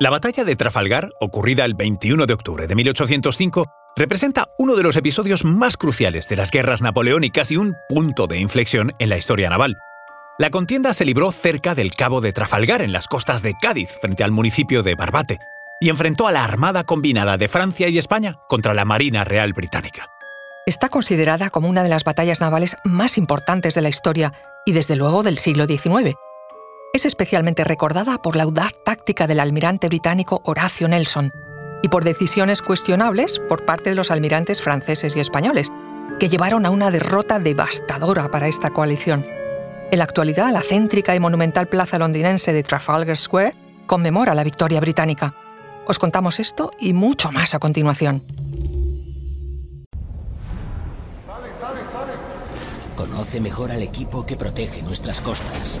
La batalla de Trafalgar, ocurrida el 21 de octubre de 1805, representa uno de los episodios más cruciales de las guerras napoleónicas y un punto de inflexión en la historia naval. La contienda se libró cerca del Cabo de Trafalgar, en las costas de Cádiz, frente al municipio de Barbate, y enfrentó a la Armada Combinada de Francia y España contra la Marina Real Británica. Está considerada como una de las batallas navales más importantes de la historia y desde luego del siglo XIX. Es especialmente recordada por la audaz táctica del almirante británico Horacio Nelson y por decisiones cuestionables por parte de los almirantes franceses y españoles, que llevaron a una derrota devastadora para esta coalición. En la actualidad, la céntrica y monumental plaza londinense de Trafalgar Square conmemora la victoria británica. Os contamos esto y mucho más a continuación. Conoce mejor al equipo que protege nuestras costas.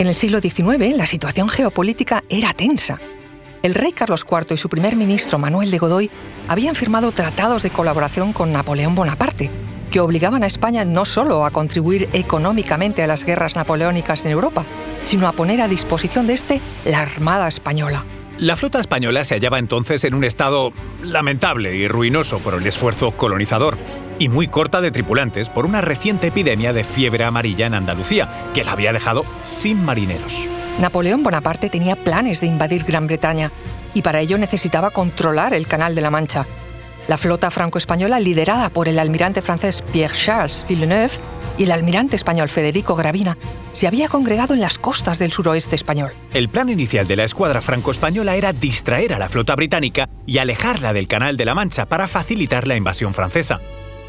En el siglo XIX, la situación geopolítica era tensa. El rey Carlos IV y su primer ministro Manuel de Godoy habían firmado tratados de colaboración con Napoleón Bonaparte, que obligaban a España no solo a contribuir económicamente a las guerras napoleónicas en Europa, sino a poner a disposición de este la Armada Española. La flota española se hallaba entonces en un estado lamentable y ruinoso por el esfuerzo colonizador, y muy corta de tripulantes por una reciente epidemia de fiebre amarilla en Andalucía, que la había dejado sin marineros. Napoleón Bonaparte tenía planes de invadir Gran Bretaña, y para ello necesitaba controlar el Canal de la Mancha, la flota franco-española, liderada por el almirante francés Pierre-Charles Villeneuve y el almirante español Federico Gravina, se había congregado en las costas del suroeste español. El plan inicial de la escuadra franco-española era distraer a la flota británica y alejarla del Canal de la Mancha para facilitar la invasión francesa.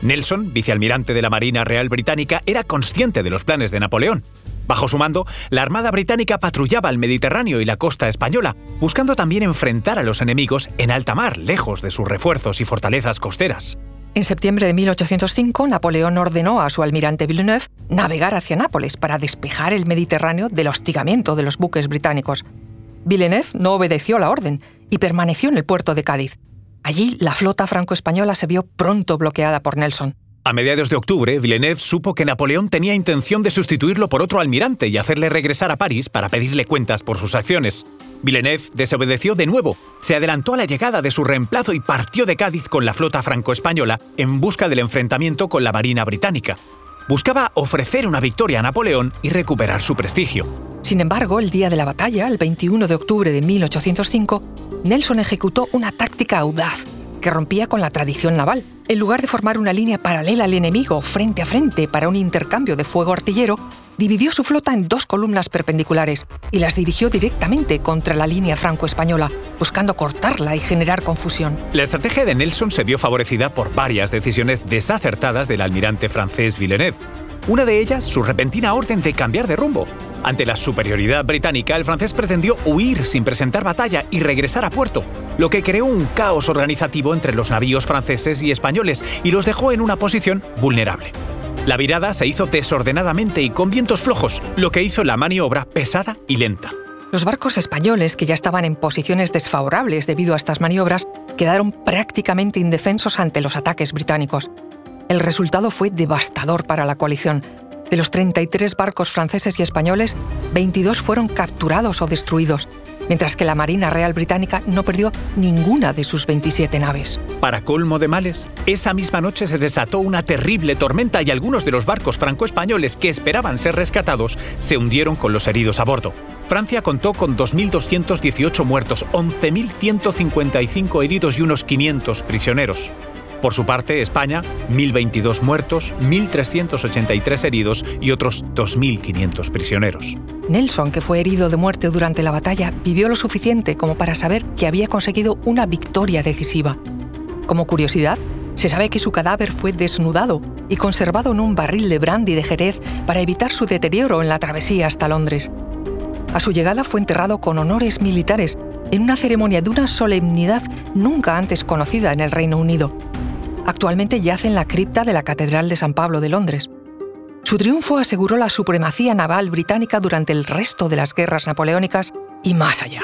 Nelson, vicealmirante de la Marina Real Británica, era consciente de los planes de Napoleón Bajo su mando, la Armada Británica patrullaba el Mediterráneo y la costa española, buscando también enfrentar a los enemigos en alta mar, lejos de sus refuerzos y fortalezas costeras. En septiembre de 1805, Napoleón ordenó a su almirante Villeneuve navegar hacia Nápoles para despejar el Mediterráneo del hostigamiento de los buques británicos. Villeneuve no obedeció la orden y permaneció en el puerto de Cádiz. Allí, la flota franco-española se vio pronto bloqueada por Nelson. A mediados de octubre, Villeneuve supo que Napoleón tenía intención de sustituirlo por otro almirante y hacerle regresar a París para pedirle cuentas por sus acciones. Villeneuve desobedeció de nuevo, se adelantó a la llegada de su reemplazo y partió de Cádiz con la flota franco-española en busca del enfrentamiento con la Marina británica. Buscaba ofrecer una victoria a Napoleón y recuperar su prestigio. Sin embargo, el día de la batalla, el 21 de octubre de 1805, Nelson ejecutó una táctica audaz que rompía con la tradición naval. En lugar de formar una línea paralela al enemigo frente a frente para un intercambio de fuego artillero, dividió su flota en dos columnas perpendiculares y las dirigió directamente contra la línea franco-española, buscando cortarla y generar confusión. La estrategia de Nelson se vio favorecida por varias decisiones desacertadas del almirante francés Villeneuve. Una de ellas, su repentina orden de cambiar de rumbo. Ante la superioridad británica, el francés pretendió huir sin presentar batalla y regresar a puerto, lo que creó un caos organizativo entre los navíos franceses y españoles y los dejó en una posición vulnerable. La virada se hizo desordenadamente y con vientos flojos, lo que hizo la maniobra pesada y lenta. Los barcos españoles, que ya estaban en posiciones desfavorables debido a estas maniobras, quedaron prácticamente indefensos ante los ataques británicos. El resultado fue devastador para la coalición. De los 33 barcos franceses y españoles, 22 fueron capturados o destruidos, mientras que la Marina Real Británica no perdió ninguna de sus 27 naves. Para colmo de males, esa misma noche se desató una terrible tormenta y algunos de los barcos franco-españoles que esperaban ser rescatados se hundieron con los heridos a bordo. Francia contó con 2.218 muertos, 11.155 heridos y unos 500 prisioneros. Por su parte, España, 1.022 muertos, 1.383 heridos y otros 2.500 prisioneros. Nelson, que fue herido de muerte durante la batalla, vivió lo suficiente como para saber que había conseguido una victoria decisiva. Como curiosidad, se sabe que su cadáver fue desnudado y conservado en un barril de brandy de Jerez para evitar su deterioro en la travesía hasta Londres. A su llegada fue enterrado con honores militares en una ceremonia de una solemnidad nunca antes conocida en el Reino Unido. Actualmente yace en la cripta de la Catedral de San Pablo de Londres. Su triunfo aseguró la supremacía naval británica durante el resto de las guerras napoleónicas y más allá.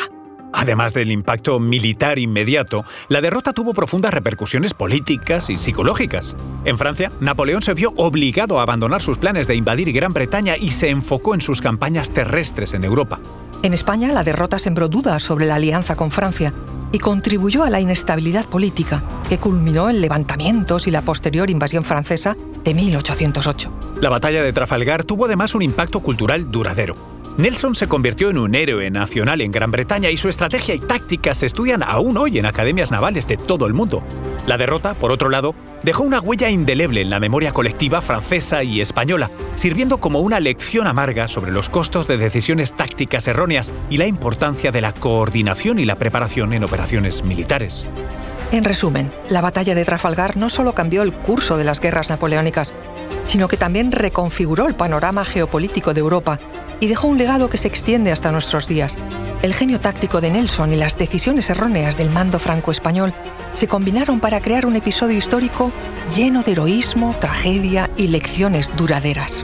Además del impacto militar inmediato, la derrota tuvo profundas repercusiones políticas y psicológicas. En Francia, Napoleón se vio obligado a abandonar sus planes de invadir Gran Bretaña y se enfocó en sus campañas terrestres en Europa. En España, la derrota sembró dudas sobre la alianza con Francia y contribuyó a la inestabilidad política, que culminó en levantamientos y la posterior invasión francesa de 1808. La batalla de Trafalgar tuvo además un impacto cultural duradero. Nelson se convirtió en un héroe nacional en Gran Bretaña y su estrategia y tácticas se estudian aún hoy en academias navales de todo el mundo. La derrota, por otro lado, dejó una huella indeleble en la memoria colectiva francesa y española, sirviendo como una lección amarga sobre los costos de decisiones tácticas erróneas y la importancia de la coordinación y la preparación en operaciones militares. En resumen, la batalla de Trafalgar no solo cambió el curso de las guerras napoleónicas, sino que también reconfiguró el panorama geopolítico de Europa y dejó un legado que se extiende hasta nuestros días. El genio táctico de Nelson y las decisiones erróneas del mando franco-español se combinaron para crear un episodio histórico lleno de heroísmo, tragedia y lecciones duraderas.